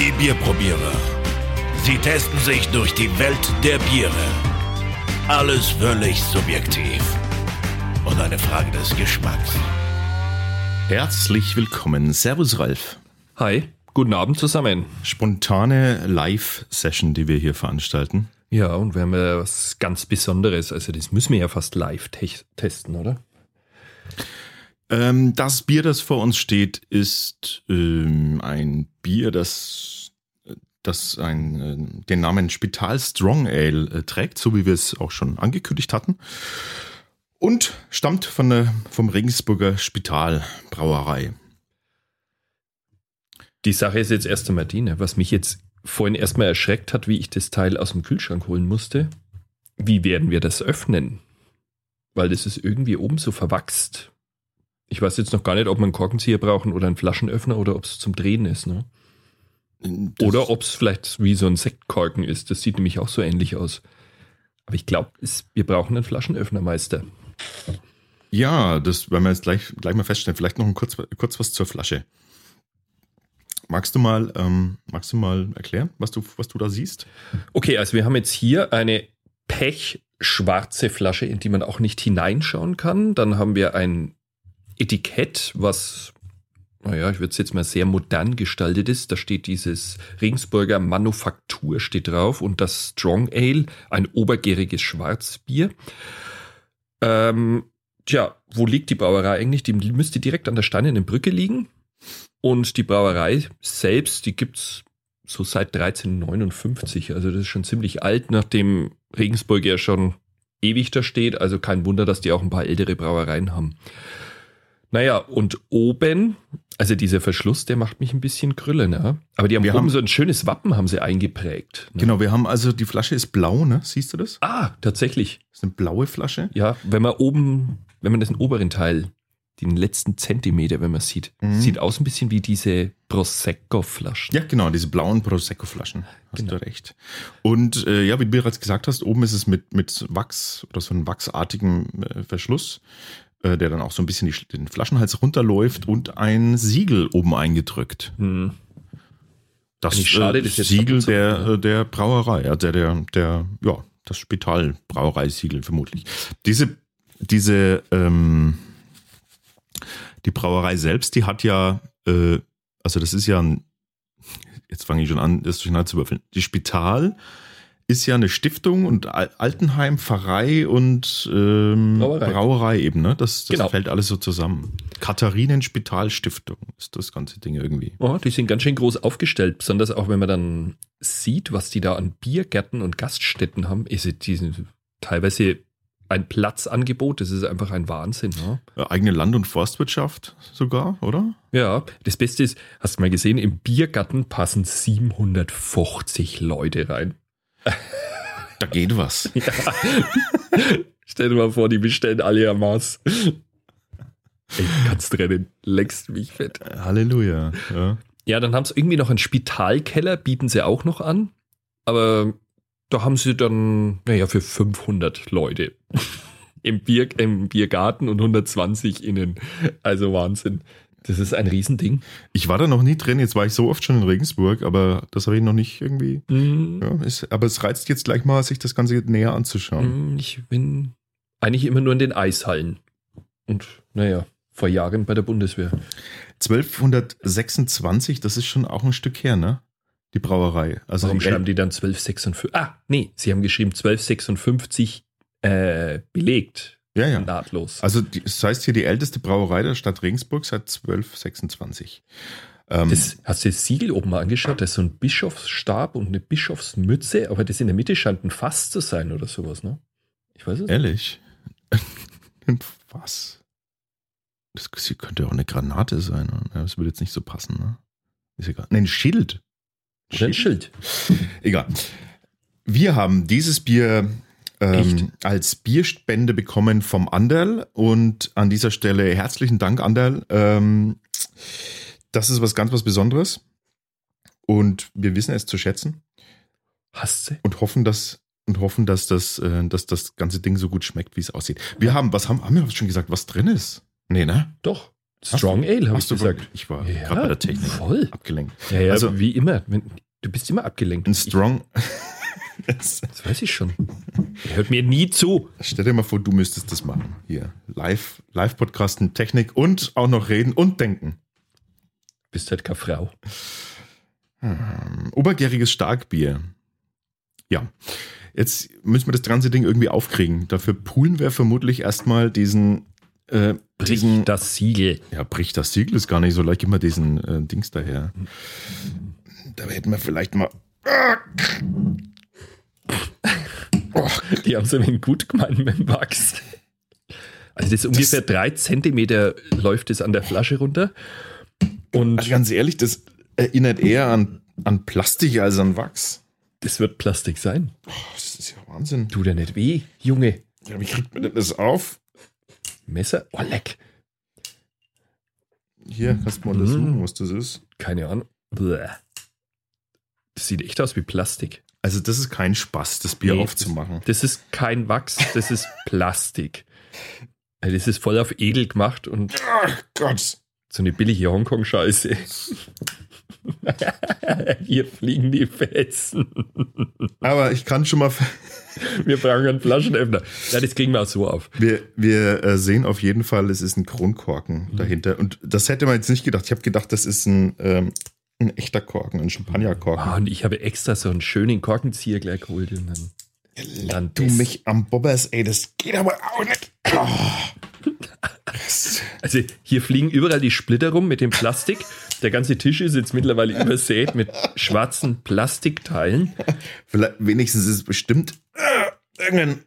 Die Bierprobierer. Sie testen sich durch die Welt der Biere. Alles völlig subjektiv. Und eine Frage des Geschmacks. Herzlich willkommen. Servus, Ralf. Hi, guten Abend zusammen. Spontane Live-Session, die wir hier veranstalten. Ja, und wir haben ja was ganz Besonderes. Also, das müssen wir ja fast live te testen, oder? Ähm, das Bier, das vor uns steht, ist ähm, ein Bier, das, das ein, äh, den Namen Spital Strong Ale äh, trägt, so wie wir es auch schon angekündigt hatten. Und stammt von der, vom Regensburger Spital Brauerei. Die Sache ist jetzt erst einmal die, ne, was mich jetzt vorhin erstmal erschreckt hat, wie ich das Teil aus dem Kühlschrank holen musste. Wie werden wir das öffnen? Weil das ist irgendwie oben so verwachst. Ich weiß jetzt noch gar nicht, ob wir einen Korkenzieher brauchen oder einen Flaschenöffner oder ob es zum Drehen ist. Ne? Das- Oder ob es vielleicht wie so ein Sektkorken ist. Das sieht nämlich auch so ähnlich aus. Aber ich glaube, wir brauchen einen Flaschenöffner, Meister. Ja, das werden wir jetzt gleich, gleich mal feststellen. Vielleicht noch ein kurz, kurz was zur Flasche. Magst du mal, ähm, magst du mal erklären, was du, was du da siehst? Okay, also wir haben jetzt hier eine pechschwarze Flasche, in die man auch nicht hineinschauen kann. Dann haben wir ein Etikett, was, naja, ich würde es jetzt mal sehr modern gestaltet ist. Da steht dieses Regensburger Manufaktur steht drauf und das Strong Ale, ein obergäriges Schwarzbier. Ähm, tja, wo liegt die Brauerei eigentlich? Die müsste direkt an der Steinernen Brücke liegen. Und die Brauerei selbst, die gibt's so seit 1359. Also das ist schon ziemlich alt, nachdem Regensburg ja schon ewig da steht. Also kein Wunder, dass die auch ein paar ältere Brauereien haben. Naja, und oben, also dieser Verschluss, der macht mich ein bisschen grülle, ne? Aber die haben Wir oben haben- so ein schönes Wappen haben sie eingeprägt. Ne? Genau, wir haben also, die Flasche ist blau, ne? Siehst du das? Ah, tatsächlich. Das ist eine blaue Flasche. Ja, wenn man oben, wenn man das oberen Teil, den letzten Zentimeter, wenn man sieht, Mhm. sieht aus ein bisschen wie diese Prosecco-Flaschen. Ja, genau, diese blauen Prosecco-Flaschen. Hast Genau. du recht. Und äh, ja, wie du bereits gesagt hast, oben ist es mit, mit Wachs oder so einem wachsartigen äh, Verschluss, äh, der dann auch so ein bisschen die, den Flaschenhals runterläuft und ein Siegel oben eingedrückt. Hm. Das Eigentlich schade, äh, das Siegel so, der, ja. äh, der Brauerei, ja, der, der, der, ja, das Spital-Brauereisiegel vermutlich. Diese, diese, ähm, die Brauerei selbst, die hat ja, äh, also das ist ja ein, jetzt fange ich schon an, das durcheinander zu würfeln. Die Spital ist ja eine Stiftung und Al- Altenheim, Pfarrei und ähm, Brauerei. Brauerei. eben, ne? Das, das Genau. fällt alles so zusammen. Katharinenspital-Stiftung ist das ganze Ding irgendwie. Oh, die sind ganz schön groß aufgestellt, besonders auch wenn man dann sieht, was die da an Biergärten und Gaststätten haben. Ist es- die teilweise ein Platzangebot, das ist einfach ein Wahnsinn. Ne? Eigene Land- und Forstwirtschaft sogar, oder? Ja, das Beste ist, hast du mal gesehen, im Biergarten passen 750 Leute rein. Da geht was. Ja. Stell dir mal vor, die bestellen alle ihr Maß. Ey, kannst rennen, leckst mich fett. Halleluja. Ja. Ja, dann haben sie irgendwie noch einen Spitalkeller, bieten sie auch noch an. Aber da haben sie dann, naja, für 500 Leute im, Bier, im Biergarten und 120 innen. Also Wahnsinn. Das ist ein Riesending. Ich war da noch nie drin, jetzt war ich so oft schon in Regensburg, aber das habe ich noch nicht irgendwie. Mm, Ja, ist, aber es reizt jetzt gleich mal, sich das Ganze näher anzuschauen. mm, Ich bin eigentlich immer nur in den Eishallen. Und naja, vor Jahren bei der Bundeswehr. 1226, das ist schon auch ein Stück her, ne? Die Brauerei. Also Warum die schreiben die dann 1256? Ah, nee, sie haben geschrieben 1256 äh, belegt. Ja, ja. Nahtlos. Also die, das heißt hier die älteste Brauerei der Stadt Regensburg seit 1226. Ähm, Das, hast du das Siegel oben mal angeschaut? Da ist so ein Bischofsstab und eine Bischofsmütze, aber das in der Mitte scheint ein Fass zu sein oder sowas, ne? Ich weiß es nicht. ehrlich? Was? Das könnte auch eine Granate sein. Das würde jetzt nicht so passen, ne? Ist egal. Nein, ein Schild. Ein Schild. Egal. Wir haben dieses Bier ähm, als Bierspende bekommen vom Anderl und an dieser Stelle herzlichen Dank, Anderl. Ähm, das ist was ganz was Besonderes und wir wissen es zu schätzen Hast du? und hoffen, dass und hoffen, dass das, äh, dass das ganze Ding so gut schmeckt, wie es aussieht. Wir haben, was haben, haben wir schon gesagt, was drin ist? Nee, ne? Doch. Strong Ale, habe Ach ich gesagt. Ich war Ja, gerade bei der Technik voll. abgelenkt. Ja, ja, Also- wie immer. Du bist immer abgelenkt. Ein Ich, Das weiß ich schon. Er hört mir nie zu. Stell dir mal vor, du müsstest das machen. Hier. Live, Live-Podcasten, Technik und auch noch reden und denken. Bist halt keine Frau. Ähm, Obergäriges Starkbier. Ja. Jetzt müssen wir das ganze Ding irgendwie aufkriegen. Dafür poolen wir vermutlich erstmal diesen, äh, diesen, Brich das Siegel. ja, bricht das Siegel ist gar nicht so leicht. Gib mal diesen äh, Dings daher. Da hätten wir vielleicht mal, Die haben es ein wenig gut gemeint mit dem Wachs. Also das ist ungefähr drei Zentimeter läuft es an der Flasche runter. Und also ganz ehrlich, das erinnert eher an, an Plastik als an Wachs. das wird Plastik sein. Das ist ja Wahnsinn. Tut ja nicht weh, Junge. Ja, wie kriegt man denn das auf? Messer? Oh, leck. Hier, kannst du mal untersuchen, was das ist. Keine Ahnung. Bäh. Das sieht echt aus wie Plastik. Also, das ist kein Spaß, das Bier Nee, aufzumachen. Das ist kein Wachs, das ist Plastik. Also Das ist voll auf edel gemacht und Ach Gott. so eine billige Hongkong-Scheiße. Hier fliegen die Fetzen. Aber ich kann schon mal. Wir brauchen einen Flaschenöffner. Ja, das kriegen wir auch so auf. Wir, wir äh, sehen auf jeden Fall, es ist ein Kronkorken dahinter. Und das hätte man jetzt nicht gedacht. Ich habe gedacht, das ist ein, ähm, ein echter Korken, ein Champagnerkorken. Ah, und ich habe extra so einen schönen Korkenzieher gleich geholt. Und dann, dann du das. mich am Bobbers, ey, das geht aber auch nicht. Oh. Also hier fliegen überall die Splitter rum mit dem Plastik. Der ganze Tisch ist jetzt mittlerweile übersät mit schwarzen Plastikteilen. Vielleicht, wenigstens ist es bestimmt äh, irgendein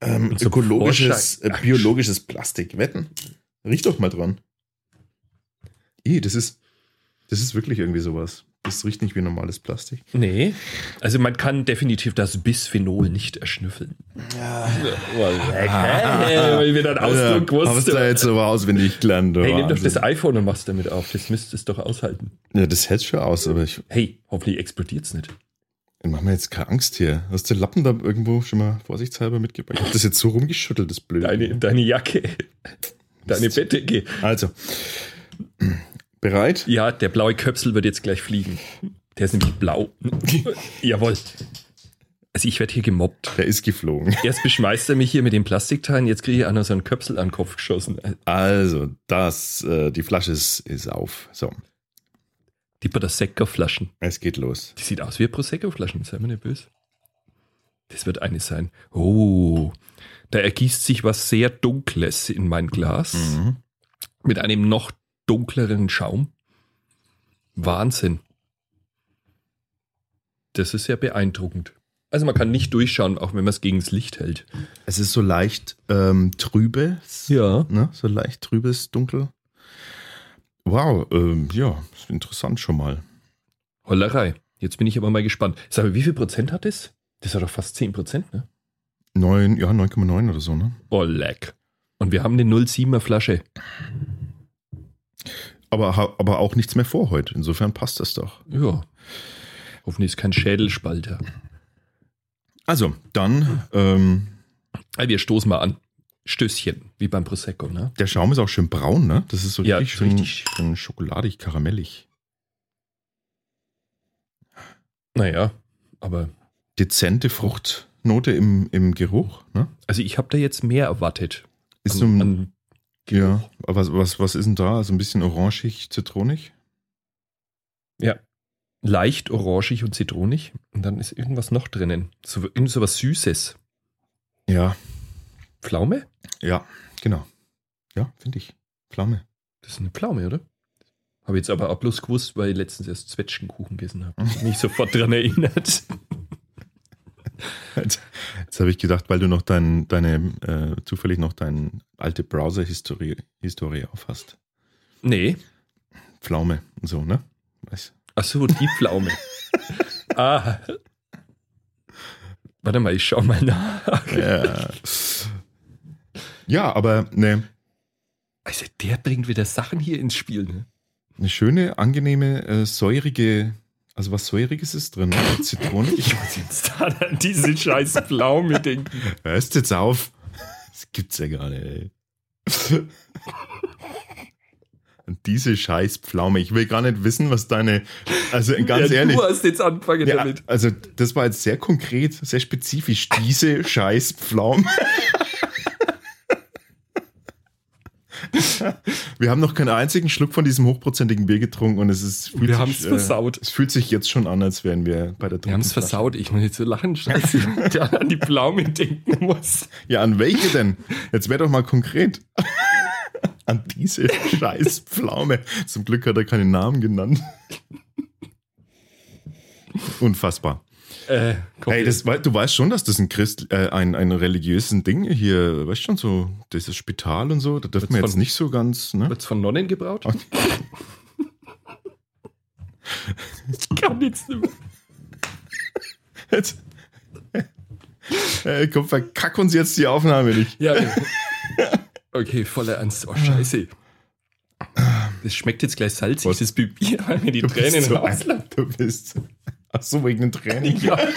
ähm, so ökologisches, äh, biologisches Plastik. Wetten? Riech doch mal dran. Ih, das ist, das ist wirklich irgendwie sowas. Das riecht nicht wie normales Plastik. Nee, also man kann definitiv das Bisphenol nicht erschnüffeln. Ja. Lecker. Weil wir dann Ausdruck Ja, hast du wussten. jetzt aber auswendig gelernt. Hey, nimm doch das iPhone und mach's damit auf. Das müsste es doch aushalten. Ja, das hält schon aus, aber ich Hey, hoffentlich explodiert's nicht. mach mir jetzt keine Angst hier. Hast du den Lappen da irgendwo schon mal vorsichtshalber mitgebracht? Ich hab das jetzt so rumgeschüttelt, das Blöde. Deine, deine Jacke, deine Bettdecke. Also, bereit? Ja, der blaue Köpsel wird jetzt gleich fliegen. Der ist nämlich blau. Jawohl. Also ich werde hier gemobbt. Der ist geflogen. Erst beschmeißt er mich hier mit den Plastikteilen, jetzt kriege ich auch noch so einen Köpsel an den Kopf geschossen. Also, das, äh, die Flasche ist, ist auf. So, Die Prosecco-Flaschen. es geht los. Die sieht aus wie Prosecco-Flaschen, sei mir nicht böse. Das wird eine sein. Oh, da ergießt sich was sehr Dunkles in mein Glas. Mhm. Mit einem noch dunkleren Schaum. Wahnsinn. Das ist ja beeindruckend. Also man kann nicht durchschauen, auch wenn man es gegen das Licht hält. Es ist so leicht ähm, trübe. Ja. Ne? So leicht trübes Dunkel. Wow, ähm, ja, ist interessant schon mal. Hollerei. Jetzt bin ich aber mal gespannt. Sag mal, wie viel Prozent hat das? Das hat doch fast 10 Prozent, ne? Neun, ja, 9,9 oder so, ne? Oh, leck. Und wir haben eine 07er Flasche. Aber, aber auch nichts mehr vor heute. Insofern passt das doch. Ja. Hoffentlich ist kein Schädelspalter. Also, dann, ähm, wir stoßen mal an. Stößchen, wie beim Prosecco, ne? der Schaum ist auch schön braun, ne? Das ist so Ja, richtig schön, richtig. schön schokoladig, karamellig. Naja, aber Dezente Fruchtnote im, im Geruch, ne? also ich habe da jetzt mehr erwartet. Ist so ein, an ja, aber was, was, was ist denn da? Also ein bisschen orangig, zitronig? Ja. Leicht orangig und zitronig. Und dann ist irgendwas noch drinnen. So, irgend so was Süßes. Ja, Pflaume? ja, genau. Ja, finde ich. Flamme. Das ist eine Pflaume, oder? Habe jetzt aber auch bloß gewusst, weil ich letztens erst Zwetschgenkuchen gegessen habe. Mich sofort dran erinnert. Jetzt, habe ich gedacht, weil du noch dein, deine, äh, zufällig noch deine alte Browser-Historie Historie aufhast. Nee. Pflaume und so, ne? Weiß. Ach so, die Pflaume. ah. Warte mal, ich schau mal nach. Ja. ja, aber ne, Also der bringt wieder Sachen hier ins Spiel, ne? eine schöne, angenehme, äh, säurige, also was Säuriges ist drin, ne? Zitrone. Ich muss jetzt da an diese scheiß Pflaume denken. Hörst jetzt auf? Das gibt's ja gar nicht, ey. diese scheiß Pflaume. Ich will gar nicht wissen, was deine, also ganz ja, ehrlich. Du hast jetzt angefangen Ja, damit. also das war jetzt sehr konkret, sehr spezifisch. Diese scheiß Pflaume. Wir haben noch keinen einzigen Schluck von diesem hochprozentigen Bier getrunken und es ist fühlt Wir sich, haben's versaut. Es fühlt sich jetzt schon an, als wären wir bei der Wir haben es versaut. Ich muss jetzt so lachen, scheiße, der an die Pflaume denken muss. Ja, an welche denn? Jetzt wär doch mal konkret. an diese scheiß Pflaume. Zum Glück hat er keinen Namen genannt. Unfassbar. Äh, Hey, das, du weißt schon, dass das ein Christ, äh, ein, ein religiösen Ding hier, weißt schon so, dieses Spital und so, da dürfen wir Wird's jetzt von- nicht so ganz, ne? wird's von Nonnen gebraut? ich kann nichts mehr. Jetzt, äh, komm, verkack uns jetzt die Aufnahme nicht. Ja. Okay, voller Ernst. Oh, scheiße. Das schmeckt jetzt gleich salzig, Was? das Bier, mir die Du Tränen so ein, du bist, ach so, wegen den Tränen. Ja.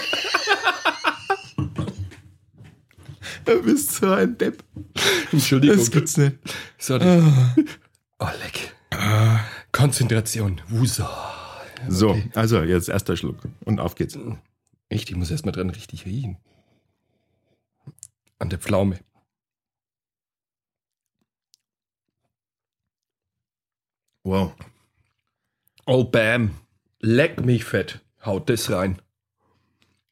Du bist so ein Depp. Entschuldigung. Das gibt's nicht. Sorry. Oh, leck. Konzentration. Wusa. So, Okay. also jetzt erster Schluck und auf geht's. Echt, ich muss erstmal dran richtig riechen. An der Pflaume. Wow. Oh, bam. Leck mich fett. Haut das rein.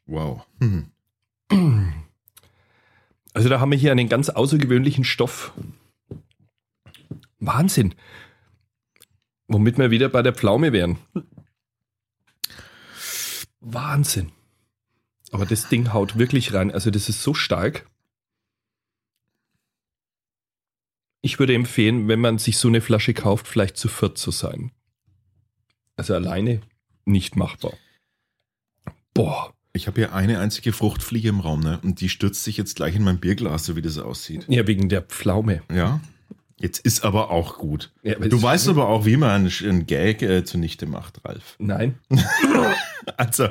Wow. Also da haben wir hier einen ganz außergewöhnlichen Stoff. Wahnsinn. Womit wir wieder bei der Pflaume wären. Wahnsinn. Aber das Ding haut wirklich rein. Also das ist so stark. Ich würde empfehlen, wenn man sich so eine Flasche kauft, vielleicht zu viert zu sein. Also alleine nicht machbar. Boah. Ich habe hier eine einzige Fruchtfliege im Raum, ne? Und die stürzt sich jetzt gleich in mein Bierglas, so wie das aussieht. Ja, wegen der Pflaume. Ja. Jetzt ist aber auch gut. Ja, aber Du weißt aber auch, wie man einen, einen Gag äh, zunichte macht, Ralf. Nein. Also,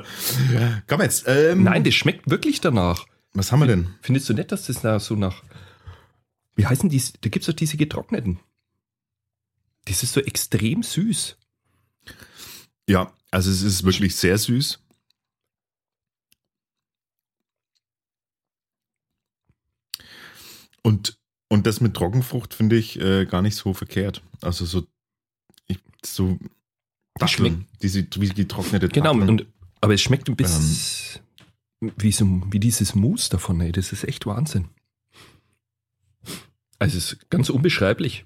komm jetzt. Ähm, Nein, das schmeckt wirklich danach. Was haben wir denn? Findest du nicht, dass das nach, so nach. Wie heißen die? Da gibt es doch diese getrockneten. Das ist so extrem süß. Ja, also es ist wirklich sehr süß. Und, und das mit Trockenfrucht finde ich äh, gar nicht so verkehrt. Also so, ich, so Datteln, diese wie getrocknete Genau, und, aber es schmeckt ein bisschen wie, so, wie dieses Mousse davon. Ey. Das ist echt Wahnsinn. Also es ist ganz unbeschreiblich.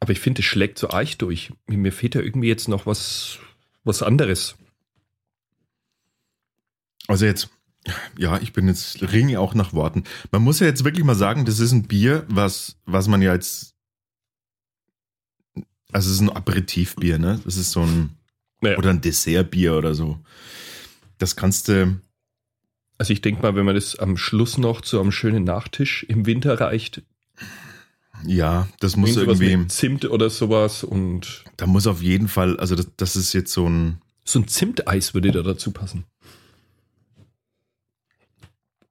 Aber ich finde, es schlägt so arg durch. Mir fehlt da irgendwie jetzt noch was, was anderes. Also jetzt, ja, ich bin jetzt ringe auch nach Worten. Man muss ja jetzt wirklich mal sagen, das ist ein Bier, was, was man ja jetzt, also es ist ein Aperitivbier, ne? Das ist so ein, Naja. oder ein Dessertbier oder so. Das kannst du, Also ich denke mal, wenn man das am Schluss noch zu einem schönen Nachtisch im Winter reicht, ja, das muss irgendwie, Zimt oder sowas und da muss auf jeden Fall, also das, das ist jetzt so ein, so ein Zimteis würde da dazu passen.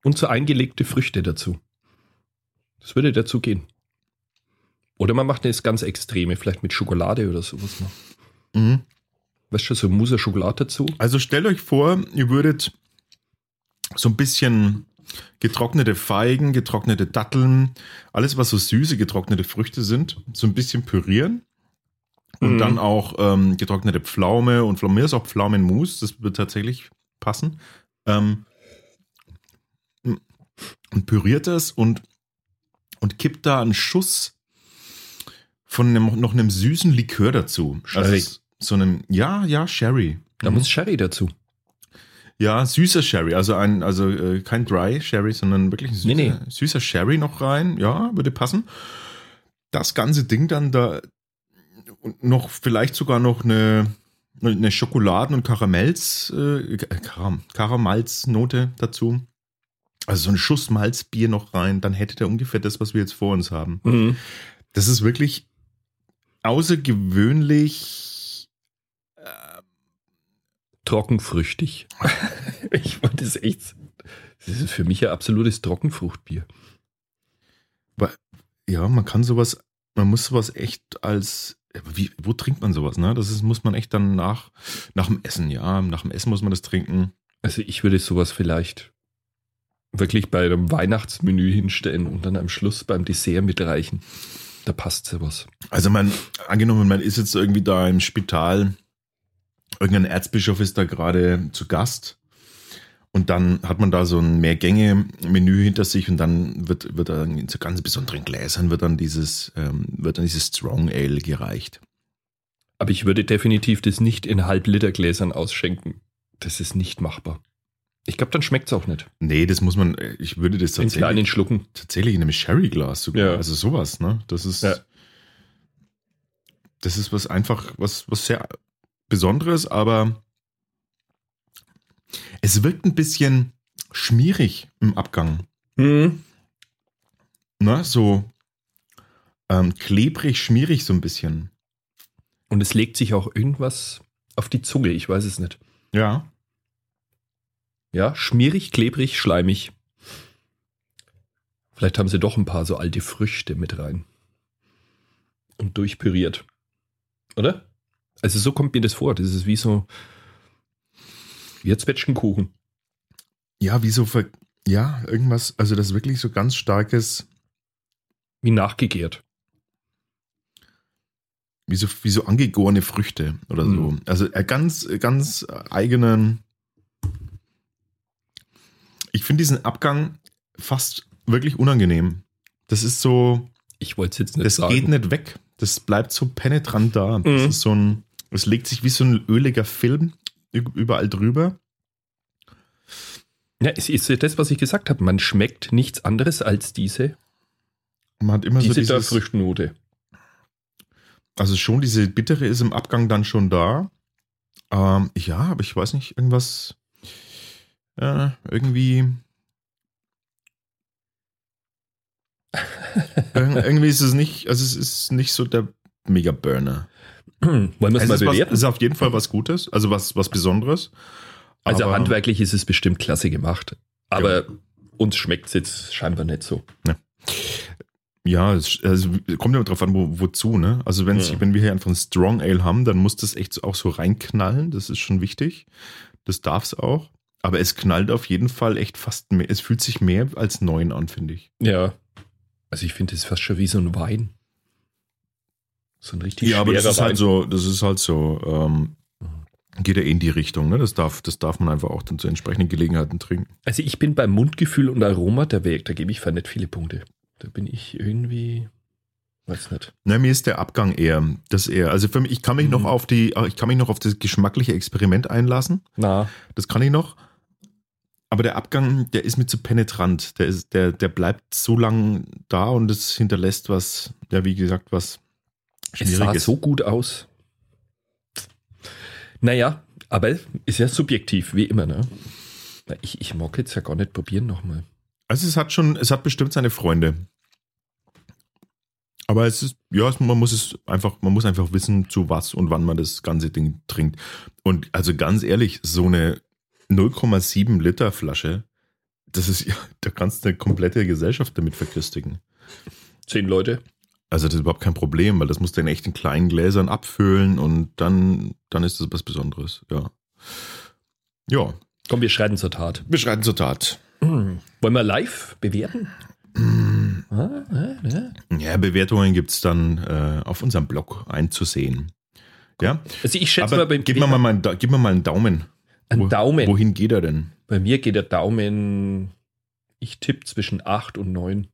Und so eingelegte Früchte dazu. Das würde dazu gehen. Oder man macht das ganz Extreme, vielleicht mit Schokolade oder sowas noch. mhm. Weißt du, so Mousse Schokolade dazu? Also stellt euch vor, ihr würdet so ein bisschen getrocknete Feigen, getrocknete Datteln, alles was so süße getrocknete Früchte sind, so ein bisschen pürieren. Und Mhm. dann auch ähm, getrocknete Pflaume und von mir ist auch Pflaumenmus, das wird tatsächlich passen. Ähm, und püriert das und, und kippt da einen Schuss von einem, noch einem süßen Likör dazu. Also Sherry. s- so einem, ja, ja, Sherry. Da muss Sherry dazu. Ja, süßer Sherry, also ein, also äh, kein Dry Sherry, sondern wirklich ein süßer, Nee, nee. süßer Sherry noch rein. Ja, würde passen. Das ganze Ding dann da und noch vielleicht sogar noch eine, eine Schokoladen- und Karamells, äh, Karam, Karamalznote dazu. Also so ein Schuss Malzbier noch rein, dann hätte der ungefähr das, was wir jetzt vor uns haben. Mhm. Das ist wirklich außergewöhnlich Trockenfrüchtig. ich wollte es echt. Das ist für mich ein absolutes Trockenfruchtbier. Ja, man kann sowas, man muss sowas echt als, wie, wo trinkt man sowas, ne? Das ist, muss man echt dann nach, nach dem Essen, ja. Nach dem Essen muss man das trinken. Also ich würde sowas vielleicht wirklich bei einem Weihnachtsmenü hinstellen und dann am Schluss beim Dessert mitreichen. Da passt sowas. Also man, angenommen, man ist jetzt irgendwie da im Spital, irgendein Erzbischof ist da gerade zu Gast und dann hat man da so ein Mehrgänge-Menü hinter sich und dann wird, wird dann in so ganz besonderen Gläsern wird dann dieses, ähm, wird dann dieses Strong Ale gereicht. Aber ich würde definitiv das nicht in Halb-Liter-Gläsern ausschenken. Das ist nicht machbar. Ich glaube, dann schmeckt es auch nicht. Nee, das muss man, ich würde das In tatsächlich, kleinen Schlucken. tatsächlich in einem Sherry-Glas sogar. Ja. Also sowas, ne? Das ist, Ja. das ist was einfach, was, was sehr Besonderes, aber es wirkt ein bisschen schmierig im Abgang. Mhm. Ne? So ähm, klebrig, schmierig so ein bisschen. Und es legt sich auch irgendwas auf die Zunge. Ich weiß es nicht. Ja. Ja, schmierig, klebrig, schleimig. Vielleicht haben sie doch ein paar so alte Früchte mit rein. Und durchpüriert. Oder? Also so kommt mir das vor. Das ist wie so wie ein Zwetschgenkuchen. Ja, wie so, ver ja, irgendwas, also das ist wirklich so ganz starkes, Wie nachgegärt. wie so, wie so angegorene Früchte oder so. Mhm. Also äh, ganz, ganz eigenen. Ich finde diesen Abgang fast wirklich unangenehm. Das ist so, Ich wollte es jetzt nicht das sagen. geht nicht weg. Das bleibt so penetrant da. Das Mhm. ist so ein, es legt sich wie so ein öliger Film überall drüber. Ja, es ist das, was ich gesagt habe. Man schmeckt nichts anderes als diese, Man hat immer diese so dieses, Früchtnote. also schon diese bittere ist im Abgang dann schon da. Ähm, ja, aber ich weiß nicht, irgendwas, äh, irgendwie, Ir- irgendwie ist es nicht, also es ist nicht so der Mega-Burner. Wollen wir es Es mal bewerten? es ist auf jeden Fall was Gutes, also was, was Besonderes. Also Aber- handwerklich ist es bestimmt klasse gemacht. Aber uns schmeckt es jetzt scheinbar nicht so. Ja, es also, kommt ja drauf an, wo, wozu, ne? Also wenn, Ja. wenn wir hier einfach ein Strong Ale haben, dann muss das echt auch so reinknallen. Das ist schon wichtig. Das darf es auch. Aber es knallt auf jeden Fall echt fast mehr. Es fühlt sich mehr als neun an, finde ich. Ja. Also ich finde, es fast schon wie so ein Wein. So ein richtig Ja, aber das ist Wein. halt so, das ist halt so, ähm, geht ja eh in die Richtung, ne? Das darf, das darf man einfach auch dann zu entsprechenden Gelegenheiten trinken. Also ich bin beim Mundgefühl und Aroma der Weg, da gebe ich nicht viele Punkte. Da bin ich irgendwie, weiß nicht. Na, mir ist der Abgang eher, das eher. Also für mich, ich kann mich noch Mhm. auf die, ich kann mich noch auf das geschmackliche Experiment einlassen. Na, Das kann ich noch. Aber der Abgang, der ist mir zu penetrant. Der, ist, der, der bleibt so lang da und es hinterlässt was, ja, wie gesagt, was es sah Schwieriges. so gut aus. Naja, aber ist ja subjektiv, wie immer, ne? Ich, ich mag jetzt ja gar nicht probieren nochmal. Also es hat schon, es hat bestimmt seine Freunde. Aber es ist, ja, man muss es einfach, man muss einfach wissen, zu was und wann man das ganze Ding trinkt. Und also ganz ehrlich, so eine 0,7 Liter Flasche, das ist ja, da kannst du eine komplette Gesellschaft damit verköstigen. Zehn Leute. Also das ist überhaupt kein Problem, weil das musst du in echten kleinen Gläsern abfüllen und dann, dann ist das was Besonderes, ja. Ja, Komm, wir schreiten zur Tat. wir schreiten zur Tat. Hm. Wollen wir live bewerten? Ah, ja, Bewertungen gibt's dann äh, auf unserem Blog einzusehen. Ja, Also ich schätze mal, aber beim gib mir mal, mal, einen gib mir mal einen Daumen. Einen Wo- Daumen. Wohin geht er denn? Bei mir geht der Daumen, ich tippe zwischen 8 und 9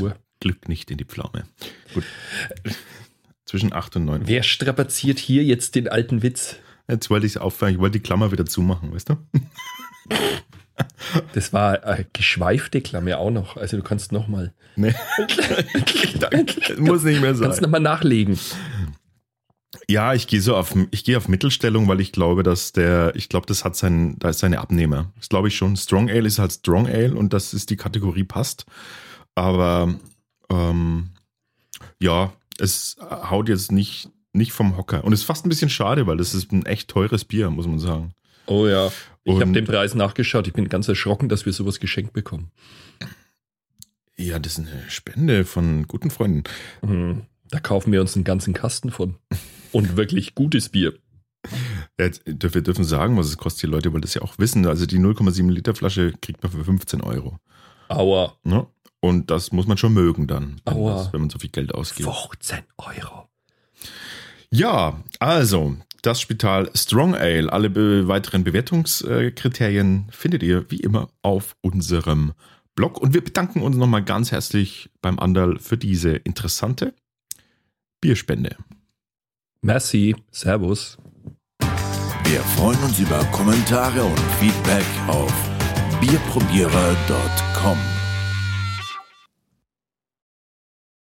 Uhr. Glück nicht in die Pflaume. Gut. Zwischen 8 und 9. Wer strapaziert hier jetzt den alten Witz? Jetzt wollte ich aufhören, ich wollte die Klammer wieder zumachen, weißt du? Das war eine geschweifte Klammer auch noch. Also du kannst nochmal. Nee. Muss nicht mehr Kannst sein. nochmal nachlegen. Ja, ich gehe so auf, ich gehe auf Mittelstellung, weil ich glaube, dass der, ich glaube, das hat sein, da ist seine Abnehmer. Das glaube ich schon. Strong Ale ist halt Strong Ale und das ist die Kategorie passt. Aber ähm, ja, es haut jetzt nicht, nicht vom Hocker. Und es ist fast ein bisschen schade, weil das ist ein echt teures Bier, muss man sagen. Oh ja. Ich habe den Preis nachgeschaut. Ich bin ganz erschrocken, dass wir sowas geschenkt bekommen. Ja, das ist eine Spende von guten Freunden. Mhm. Da kaufen wir uns einen ganzen Kasten von. Und wirklich gutes Bier. Jetzt, wir dürfen sagen, was es kostet. Die Leute wollen das ja auch wissen. Also die 0,7 Liter Flasche kriegt man für 15 Euro. Aua. Ne? Und das muss man schon mögen dann, wenn, Aua. das, wenn man so viel Geld ausgibt. 15 Euro. Ja, also das Spital Strong Ale. Alle be weiteren Bewertungskriterien findet ihr wie immer auf unserem Blog. Und wir bedanken uns nochmal ganz herzlich beim Andal für diese interessante Bierspende. Merci. Servus. Wir freuen uns über Kommentare und Feedback auf bierprobierer.com.